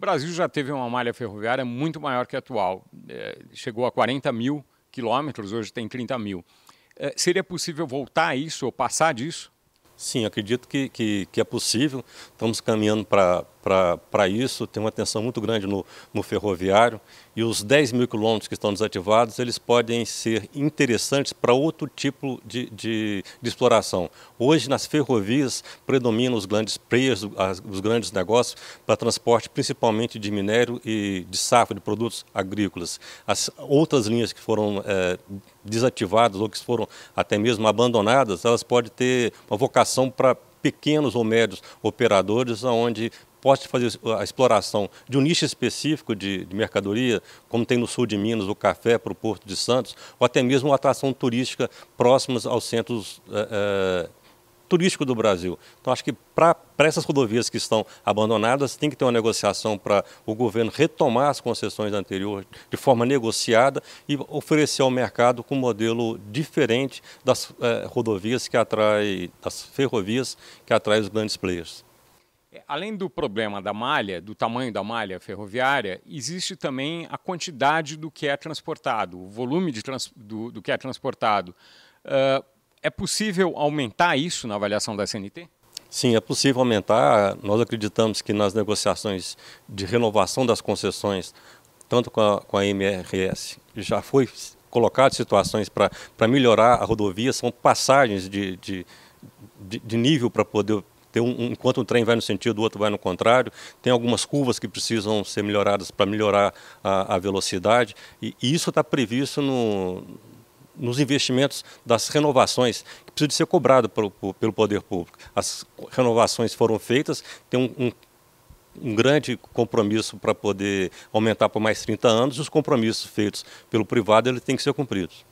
Brasil já teve uma malha ferroviária muito maior que a atual. É, chegou a 40 mil quilômetros, hoje tem 30 mil. É, seria possível voltar a isso ou passar disso? Sim, acredito que, que, que é possível. Estamos caminhando para isso. Tem uma tensão muito grande no, no ferroviário. E os 10 mil quilômetros que estão desativados, eles podem ser interessantes para outro tipo de, de, de, exploração. Hoje, nas ferrovias, predominam os grandes players, os grandes negócios para transporte, principalmente de minério e de safra, de produtos agrícolas. As outras linhas que foram é, desativadas ou que foram até mesmo abandonadas, elas podem ter uma vocação para pequenos ou médios operadores, onde pode fazer a exploração de um nicho específico de, de, mercadoria, como tem no sul de Minas, o café para o Porto de Santos, ou até mesmo uma atração turística próximas aos centros é, é, turístico do Brasil. Então, acho que para essas rodovias que estão abandonadas, tem que ter uma negociação para o governo retomar as concessões anteriores de forma negociada e oferecer ao mercado com um modelo diferente das eh, rodovias que atrai, das ferrovias que atrai os grandes players. É, além do problema da malha, do tamanho da malha ferroviária, existe também a quantidade do que é transportado, o volume de trans, do, do que é transportado. Uh, é possível aumentar isso na avaliação da CNT? Sim, é possível aumentar. Nós acreditamos que nas negociações de renovação das concessões, tanto com a, com a MRS, já foi colocado situações para melhorar a rodovia, são passagens de, de, de, de nível para poder ter um, enquanto um trem vai no sentido, o outro vai no contrário. Tem algumas curvas que precisam ser melhoradas para melhorar a, a velocidade, e, e isso está previsto no, nos investimentos das renovações, que precisa de ser cobrado pelo, pelo poder público. As renovações foram feitas, tem um, um um grande compromisso para poder aumentar por mais 30 anos, os compromissos feitos pelo privado ele tem que ser cumpridos.